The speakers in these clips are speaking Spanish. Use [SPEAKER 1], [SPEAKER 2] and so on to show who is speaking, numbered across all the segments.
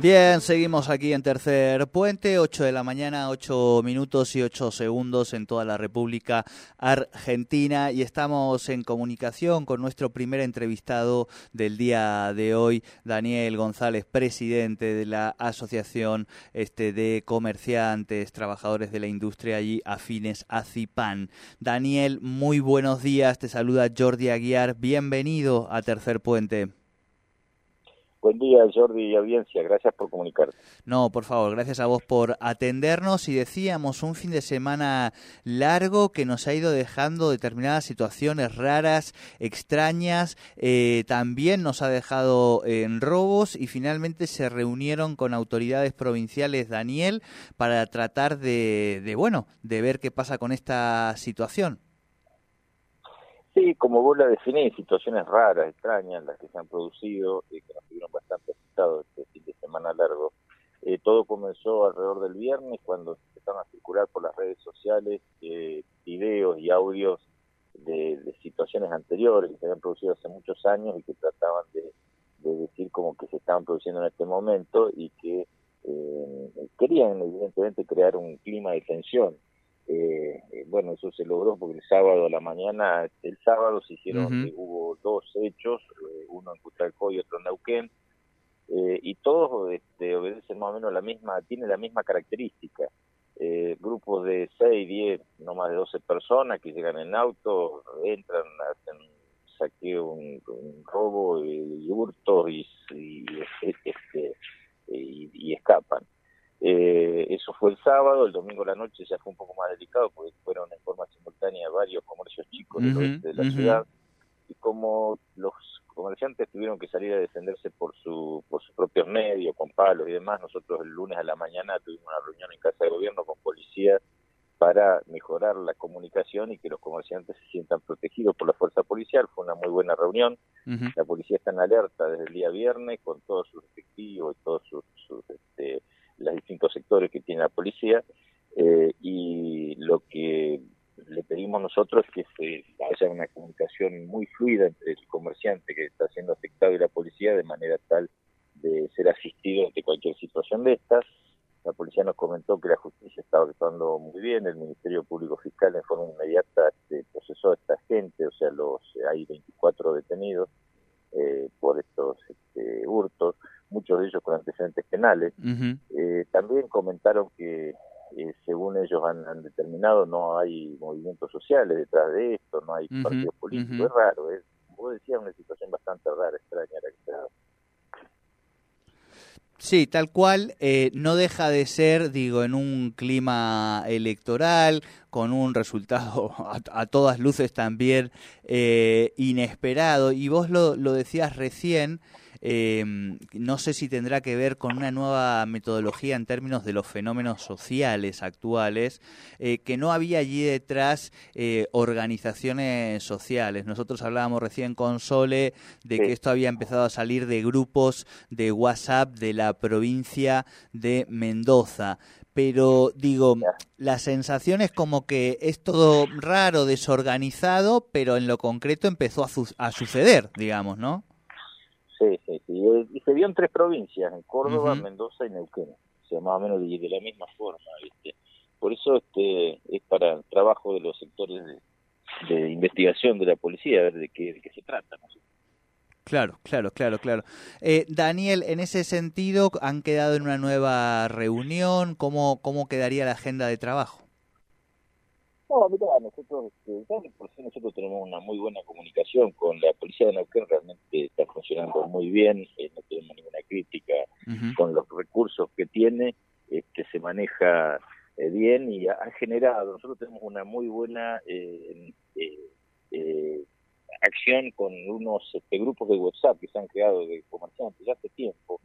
[SPEAKER 1] Bien, seguimos aquí en Tercer Puente, 8 de la mañana, 8 minutos y 8 segundos en toda la República Argentina y estamos en comunicación con nuestro primer entrevistado del día de hoy, Daniel González, presidente de la Asociación este, de Comerciantes, Trabajadores de la Industria y afines a CIPAN. Daniel, muy buenos días, te saluda Jordi Aguiar, bienvenido a Tercer Puente.
[SPEAKER 2] Buen día, Jordi y audiencia. Gracias por comunicar.
[SPEAKER 1] No, por favor, gracias a vos por atendernos. Y decíamos, un fin de semana largo que nos ha ido dejando determinadas situaciones raras, extrañas. Eh, también nos ha dejado en robos y finalmente se reunieron con autoridades provinciales, Daniel, para tratar de, de bueno, de ver qué pasa con esta situación.
[SPEAKER 2] Sí, como vos la definís, situaciones raras, extrañas, las que se han producido, y que nos tuvieron bastante afectados este fin de semana largo. Eh, todo comenzó alrededor del viernes cuando empezaron a circular por las redes sociales eh, videos y audios de, situaciones anteriores que se habían producido hace muchos años y que trataban de, decir como que se estaban produciendo en este momento y que eh, querían evidentemente crear un clima de tensión. Eh, eh, bueno, eso se logró porque el sábado a la mañana, el sábado se hicieron, eh, hubo dos hechos, eh, uno en Cutralcó y otro en Neuquén, y todos este, obedecen más o menos la misma, tiene la misma característica. grupos de 6, 10, no más de 12 personas que llegan en auto, entran, hacen saqueo, un, robo y, hurto y, y, este, y escapan. Eh, eso fue el sábado, el domingo la noche ya fue un poco más delicado porque fueron en forma simultánea varios comercios chicos de la ciudad y como los comerciantes tuvieron que salir a defenderse por su por sus propios medios, con palos y demás, nosotros el lunes a la mañana tuvimos una reunión en Casa de Gobierno con policías para mejorar la comunicación y que los comerciantes se sientan protegidos por la fuerza policial. Fue una muy buena reunión. La policía está en alerta desde el día viernes con todos sus efectivos y todos sus, sus este, los distintos sectores que tiene la policía eh, y lo que le pedimos nosotros que se haya una comunicación muy fluida entre el comerciante que está siendo afectado y la policía de manera tal de ser asistido ante cualquier situación de estas. La policía nos comentó que la justicia estaba actuando muy bien, el Ministerio Público Fiscal en forma inmediata este, procesó a esta gente, o sea, los hay 24 detenidos eh, por estos este, hurtos muchos de ellos con antecedentes penales. eh, también comentaron que, eh, según ellos han, determinado, no hay movimientos sociales detrás de esto, no hay partidos políticos. Es raro, es, vos decías, una situación bastante rara, extraña la que se
[SPEAKER 1] Sí, tal cual, eh, no deja de ser, digo, en un clima electoral, con un resultado a, todas luces también eh, inesperado. Y vos lo, lo decías recién, eh, no sé si tendrá que ver con una nueva metodología en términos de los fenómenos sociales actuales, eh, que no había allí detrás eh, organizaciones sociales. Nosotros hablábamos recién con Sole de que esto había empezado a salir de grupos de WhatsApp de la provincia de Mendoza pero digo, la sensación es como que es todo raro, desorganizado, pero en lo concreto empezó a, a suceder, digamos, ¿no?
[SPEAKER 2] Sí, sí, sí. Y se dio en tres provincias, en Córdoba, Mendoza y Neuquén. O sea, más o menos de, la misma forma, ¿viste? Por eso este es para el trabajo de los sectores de, investigación de la policía, a ver de qué, de qué se trata.
[SPEAKER 1] Claro, claro, claro, claro. Eh, Daniel, en ese sentido, ¿han quedado en una nueva reunión? ¿Cómo, cómo quedaría la agenda de trabajo?
[SPEAKER 2] No, mira, nosotros, este, por sí nosotros tenemos una muy buena comunicación con la policía de Neuquén, realmente está funcionando muy bien, eh, no tenemos ninguna crítica con los recursos que tiene, este, se maneja eh, bien y ha, generado, nosotros tenemos una muy buena eh, acción con unos este, grupos de WhatsApp que se han creado de comerciantes ya hace tiempo,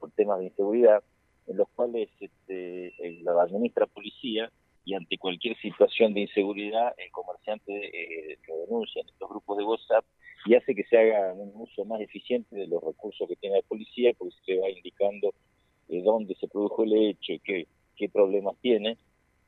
[SPEAKER 2] por temas de inseguridad, en los cuales este, la administra policía y ante cualquier situación de inseguridad el comerciante eh, lo denuncia en estos grupos de WhatsApp y hace que se haga un uso más eficiente de los recursos que tiene la policía porque se va indicando eh, dónde se produjo el hecho y qué, qué problemas tiene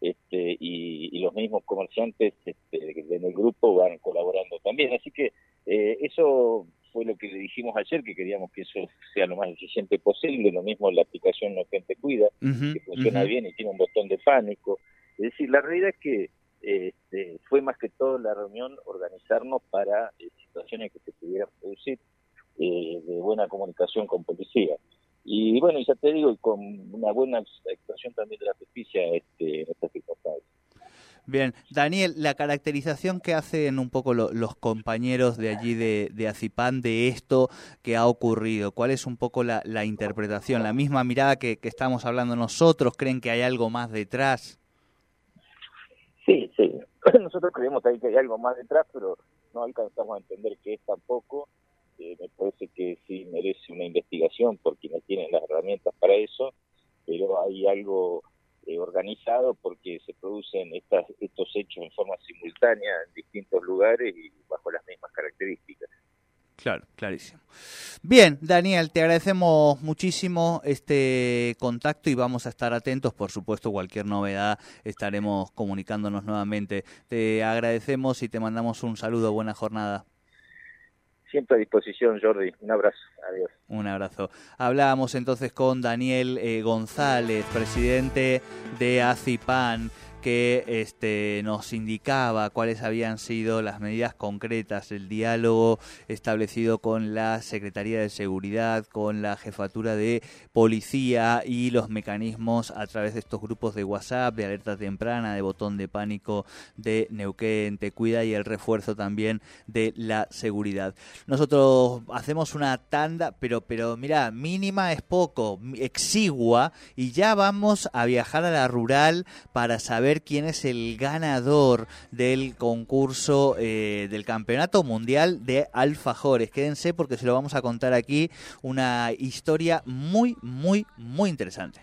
[SPEAKER 2] este, y, los mismos comerciantes este, en el grupo van colaborando también. Así que eh, eso fue lo que le dijimos ayer, que queríamos que eso sea lo más eficiente posible. Lo mismo la aplicación No Gente Cuida, que funciona bien y tiene un botón de pánico. Es decir, la realidad es que este, fue más que todo la reunión organizarnos para eh, situaciones que se pudieran producir eh, de buena comunicación con policía. Y bueno, ya te digo, y con una buena actuación también de la justicia este, en estas circunstancias.
[SPEAKER 1] Bien, Daniel, la caracterización que hacen un poco los compañeros de allí de, de Azipán de esto que ha ocurrido, ¿cuál es un poco la, interpretación? ¿La misma mirada que, estamos hablando nosotros? ¿Creen que hay algo más detrás?
[SPEAKER 2] Sí, sí. Nosotros creemos que hay algo más detrás, pero no alcanzamos a entender qué es tampoco. Eh, me parece que sí merece una investigación por quienes tienen las herramientas para eso, pero hay algo eh, organizado porque se producen estas, estos hechos en forma simultánea en distintos lugares y bajo las mismas características.
[SPEAKER 1] Claro, clarísimo. Bien, Daniel, te agradecemos muchísimo este contacto y vamos a estar atentos. Por supuesto, cualquier novedad estaremos comunicándonos nuevamente. Te agradecemos y te mandamos un saludo. Buena jornada.
[SPEAKER 2] Siempre a disposición, Jordi. Un abrazo. Adiós.
[SPEAKER 1] Un abrazo. Hablábamos entonces con Daniel eh, González, presidente de ACIPAN que este, nos indicaba cuáles habían sido las medidas concretas, el diálogo establecido con la Secretaría de Seguridad, con la Jefatura de Policía y los mecanismos a través de estos grupos de WhatsApp, de alerta temprana, de botón de pánico de Neuquén, Te Cuida y el refuerzo también de la seguridad. Nosotros hacemos una tanda, pero, pero mira, mínima es poco, exigua, y ya vamos a viajar a la rural para quién es el ganador del concurso eh, del Campeonato Mundial de Alfajores. Quédense porque se lo vamos a contar aquí una historia muy, muy, muy interesante.